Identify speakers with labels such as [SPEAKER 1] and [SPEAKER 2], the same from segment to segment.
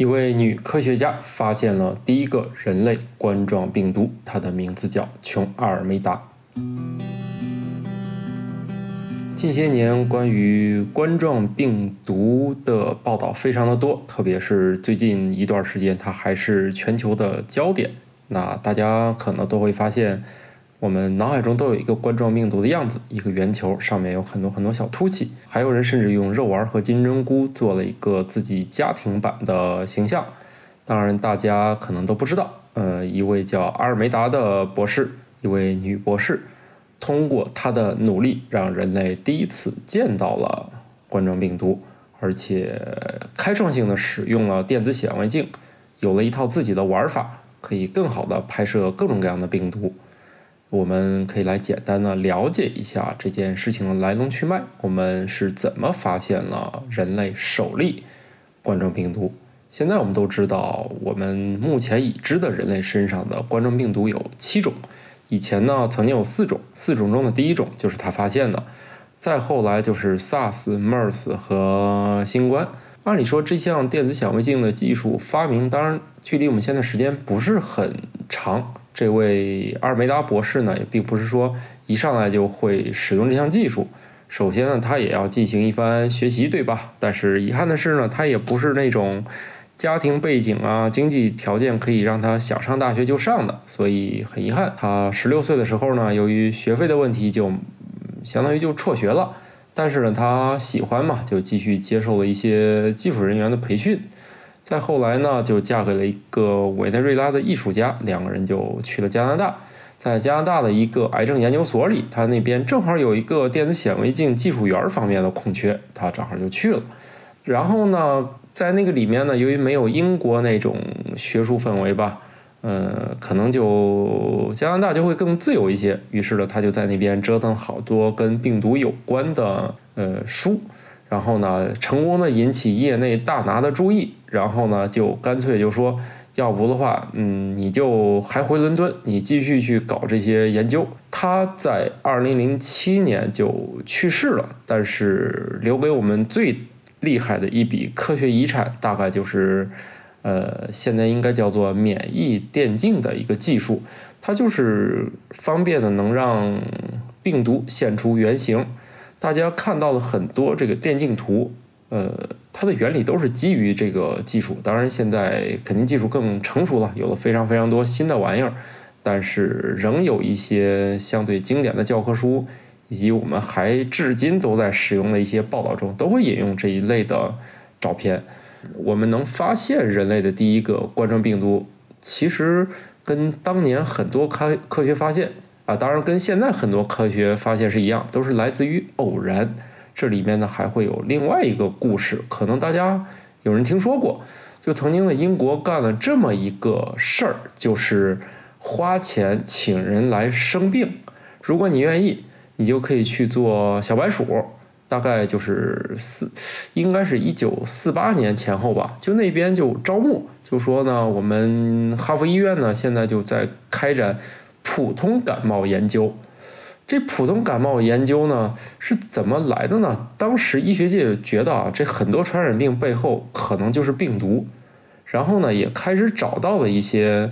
[SPEAKER 1] 一位女科学家发现了第一个人类冠状病毒，它的名字叫琼阿尔梅达。近些年关于冠状病毒的报道非常的多，特别是最近一段时间，它还是全球的焦点。那大家可能都会发现。我们脑海中都有一个冠状病毒的样子，一个圆球，上面有很多很多小凸起。还有人甚至用肉丸和金针菇做了一个自己家庭版的形象。当然，大家可能都不知道，呃，一位叫阿尔梅达的博士，一位女博士，通过她的努力，让人类第一次见到了冠状病毒，而且开创性的使用了电子显微镜，有了一套自己的玩法，可以更好的拍摄各种各样的病毒。我们可以来简单的了解一下这件事情的来龙去脉。我们是怎么发现了人类首例冠状病毒？现在我们都知道，我们目前已知的人类身上的冠状病毒有七种。以前呢，曾经有四种，四种中的第一种就是他发现的。再后来就是 SARS、MERS 和新冠。按理说，这项电子显微镜的技术发明，当然距离我们现在时间不是很长。这位阿尔梅达博士呢，也并不是说一上来就会使用这项技术。首先呢，他也要进行一番学习，对吧？但是遗憾的是呢，他也不是那种家庭背景啊、经济条件可以让他想上大学就上的。所以很遗憾，他十六岁的时候呢，由于学费的问题，就相当于就辍学了。但是呢，他喜欢嘛，就继续接受了一些技术人员的培训。再后来呢，就嫁给了一个委内瑞拉的艺术家，两个人就去了加拿大。在加拿大的一个癌症研究所里，他那边正好有一个电子显微镜技术员方面的空缺，他正好就去了。然后呢，在那个里面呢，由于没有英国那种学术氛围吧，呃，可能就加拿大就会更自由一些。于是呢，他就在那边折腾好多跟病毒有关的呃书。然后呢，成功的引起业内大拿的注意，然后呢，就干脆就说，要不的话，嗯，你就还回伦敦，你继续去搞这些研究。他在二零零七年就去世了，但是留给我们最厉害的一笔科学遗产，大概就是，呃，现在应该叫做免疫电镜的一个技术，它就是方便的能让病毒现出原形。大家看到了很多这个电镜图，呃，它的原理都是基于这个技术。当然，现在肯定技术更成熟了，有了非常非常多新的玩意儿。但是，仍有一些相对经典的教科书，以及我们还至今都在使用的一些报道中，都会引用这一类的照片。我们能发现人类的第一个冠状病毒，其实跟当年很多科科学发现。啊，当然跟现在很多科学发现是一样，都是来自于偶然。这里面呢还会有另外一个故事，可能大家有人听说过，就曾经的英国干了这么一个事儿，就是花钱请人来生病，如果你愿意，你就可以去做小白鼠。大概就是四，应该是一九四八年前后吧，就那边就招募，就说呢，我们哈佛医院呢现在就在开展。普通感冒研究，这普通感冒研究呢是怎么来的呢？当时医学界觉得啊，这很多传染病背后可能就是病毒，然后呢也开始找到了一些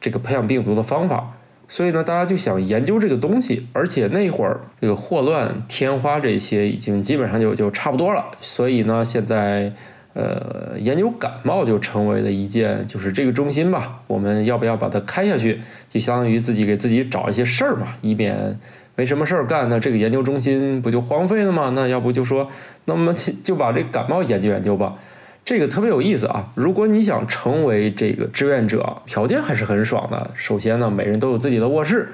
[SPEAKER 1] 这个培养病毒的方法，所以呢大家就想研究这个东西，而且那会儿这个霍乱、天花这些已经基本上就就差不多了，所以呢现在。呃，研究感冒就成为了一件，就是这个中心吧。我们要不要把它开下去？就相当于自己给自己找一些事儿嘛，以免没什么事儿干，那这个研究中心不就荒废了吗？那要不就说，那么就把这感冒研究研究吧。这个特别有意思啊！如果你想成为这个志愿者，条件还是很爽的。首先呢，每人都有自己的卧室。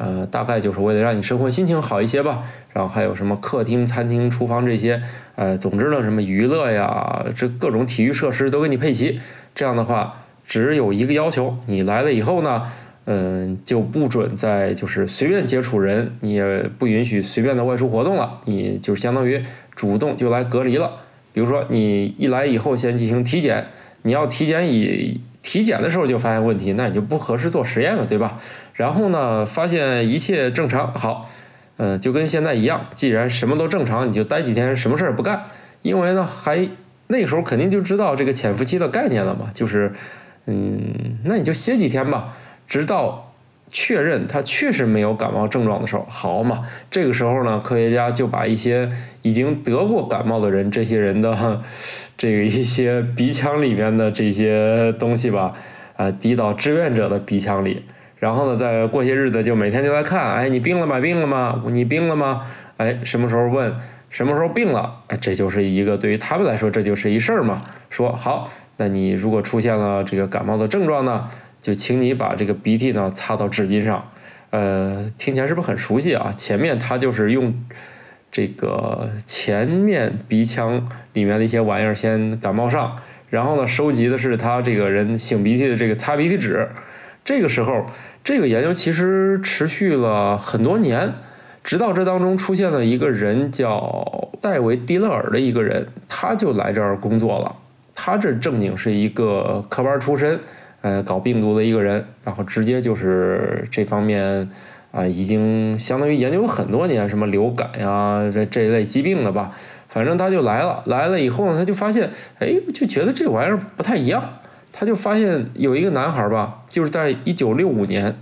[SPEAKER 1] 呃，大概就是为了让你生活心情好一些吧。然后还有什么客厅、餐厅、厨房这些，呃，总之呢，什么娱乐呀，这各种体育设施都给你配齐。这样的话，只有一个要求，你来了以后呢，嗯，就不准再就是随便接触人，你也不允许随便的外出活动了。你就相当于主动就来隔离了。比如说，你一来以后先进行体检，你要体检以。体检的时候就发现问题，那你就不合适做实验了，对吧？然后呢，发现一切正常，好，嗯，就跟现在一样，既然什么都正常，你就待几天，什么事儿不干。因为呢，还那时候肯定就知道这个潜伏期的概念了嘛，就是，嗯，那你就歇几天吧，直到确认他确实没有感冒症状的时候，好嘛，这个时候呢，科学家就把一些已经得过感冒的人，这些人的 这个一些鼻腔里面的这些东西吧，啊，滴到志愿者的鼻腔里，然后呢，再过些日子就每天就来看，哎，你病了吗？病了吗？你病了吗？哎，什么时候问？什么时候病了？哎，这就是一个对于他们来说，这就是一事儿嘛。说好，那你如果出现了这个感冒的症状呢，就请你把这个鼻涕呢擦到纸巾上。呃，听起来是不是很熟悉啊？前面他就是用这个前面鼻腔里面的一些玩意儿先感冒上，然后呢收集的是他这个人擤鼻涕的这个擦鼻涕纸。这个时候，这个研究其实持续了很多年。直到这当中出现了一个人叫戴维·迪勒尔的一个人，他就来这儿工作了。他这正经是一个科班出身，呃，搞病毒的一个人，然后直接就是这方面啊，已经相当于研究了很多年，什么流感呀这这一类疾病的吧。反正他就来了，来了以后呢，他就发现，哎，就觉得这玩意儿不太一样。他就发现有一个男孩吧，就是在一九六五年，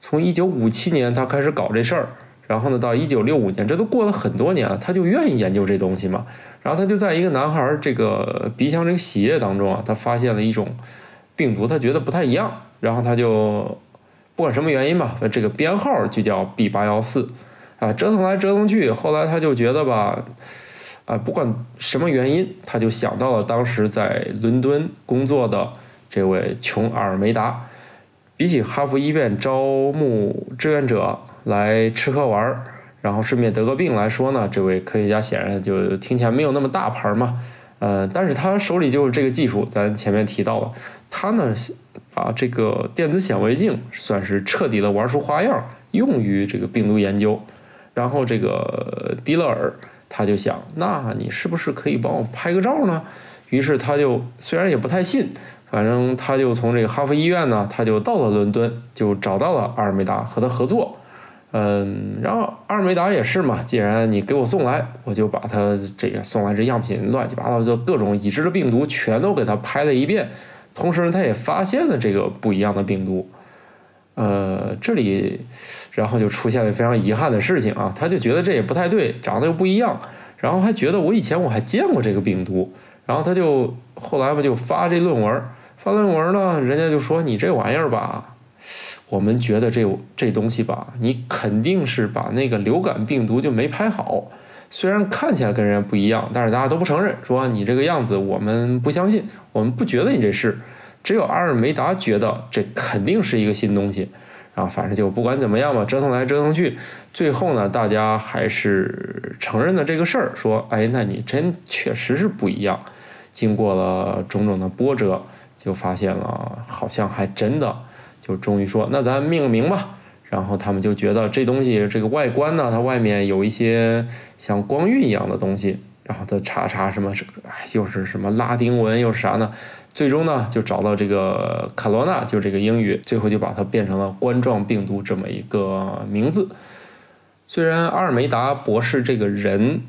[SPEAKER 1] 从一九五七年他开始搞这事儿。然后呢，到一九六五年，这都过了很多年了，他就愿意研究这东西嘛。然后他就在一个男孩这个鼻腔这个洗液当中啊，他发现了一种病毒，他觉得不太一样。然后他就不管什么原因吧，这个编号就叫 B 八幺四啊，折腾来折腾去，后来他就觉得吧，啊，不管什么原因，他就想到了当时在伦敦工作的这位琼·尔梅达。比起哈佛医院招募志愿者来吃喝玩儿，然后顺便得个病来说呢，这位科学家显然就听起来没有那么大牌嘛。呃，但是他手里就是这个技术，咱前面提到了，他呢把这个电子显微镜算是彻底的玩出花样，用于这个病毒研究。然后这个迪勒尔他就想，那你是不是可以帮我拍个照呢？于是他就虽然也不太信。反正他就从这个哈佛医院呢，他就到了伦敦，就找到了阿尔梅达和他合作。嗯，然后阿尔梅达也是嘛，既然你给我送来，我就把他这个送来这样品乱七八糟就各种已知的病毒全都给他拍了一遍。同时，他也发现了这个不一样的病毒。呃，这里然后就出现了非常遗憾的事情啊，他就觉得这也不太对，长得又不一样，然后还觉得我以前我还见过这个病毒，然后他就后来吧就发这论文。发论文呢，人家就说你这玩意儿吧，我们觉得这这东西吧，你肯定是把那个流感病毒就没拍好。虽然看起来跟人家不一样，但是大家都不承认，说你这个样子我们不相信，我们不觉得你这是。只有阿尔梅达觉得这肯定是一个新东西。然后反正就不管怎么样吧，折腾来折腾去，最后呢，大家还是承认了这个事儿，说哎，那你真确实是不一样。经过了种种的波折。就发现了，好像还真的，就终于说，那咱命名吧。然后他们就觉得这东西这个外观呢，它外面有一些像光晕一样的东西。然后他查查什么，哎，又是什么拉丁文又是啥呢？最终呢，就找到这个卡罗纳，就这个英语，最后就把它变成了冠状病毒这么一个名字。虽然阿尔梅达博士这个人。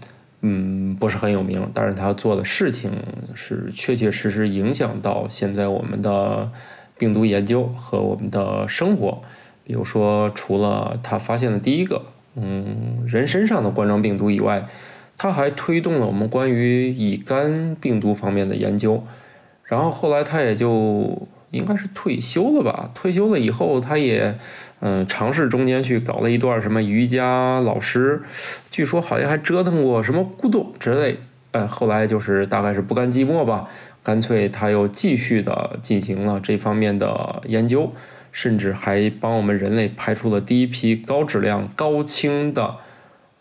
[SPEAKER 1] 嗯，不是很有名，但是他做的事情是确确实实影响到现在我们的病毒研究和我们的生活。比如说，除了他发现的第一个，嗯，人身上的冠状病毒以外，他还推动了我们关于乙肝病毒方面的研究。然后后来他也就。应该是退休了吧？退休了以后，他也，嗯，尝试中间去搞了一段什么瑜伽老师，据说好像还折腾过什么古董之类。呃，后来就是大概是不甘寂寞吧，干脆他又继续的进行了这方面的研究，甚至还帮我们人类拍出了第一批高质量、高清的，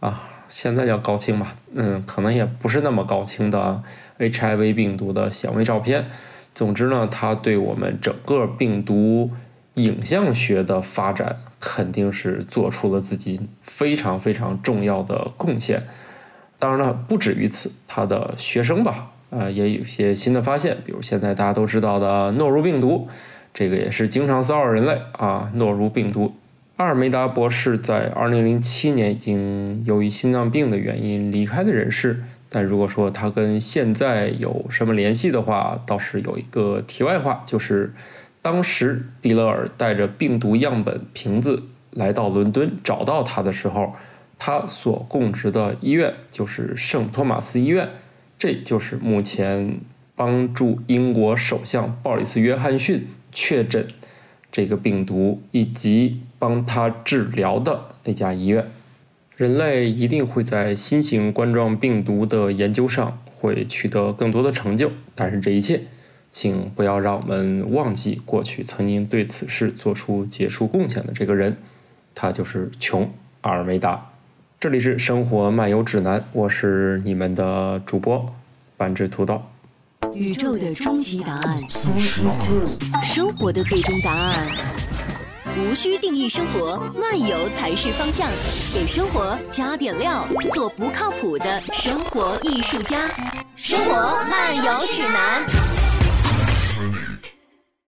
[SPEAKER 1] 啊，现在叫高清吧，嗯，可能也不是那么高清的 HIV 病毒的显微照片。总之呢，它对我们整个病毒影像学的发展肯定是做出了自己非常非常重要的贡献。当然了，不止于此，他的学生吧，呃，也有些新的发现，比如现在大家都知道的诺如病毒，这个也是经常骚扰人类啊。诺如病毒，阿尔梅达博士在2007年已经由于心脏病的原因离开的人世。但如果说他跟现在有什么联系的话，倒是有一个题外话，就是当时迪勒尔带着病毒样本瓶子来到伦敦找到他的时候，他所供职的医院就是圣托马斯医院，这就是目前帮助英国首相鲍里斯·约翰逊确诊这个病毒以及帮他治疗的那家医院。人类一定会在新型冠状病毒的研究上会取得更多的成就，但是这一切，请不要让我们忘记过去曾经对此事做出杰出贡献的这个人，他就是琼·阿尔梅达。这里是生活漫游指南，我是你们的主播半只土豆。
[SPEAKER 2] 宇宙的终极答案，生活的最终答案。无需定义生活，漫游才是方向。给生活加点料，做不靠谱的生活艺术家。生活漫游指南。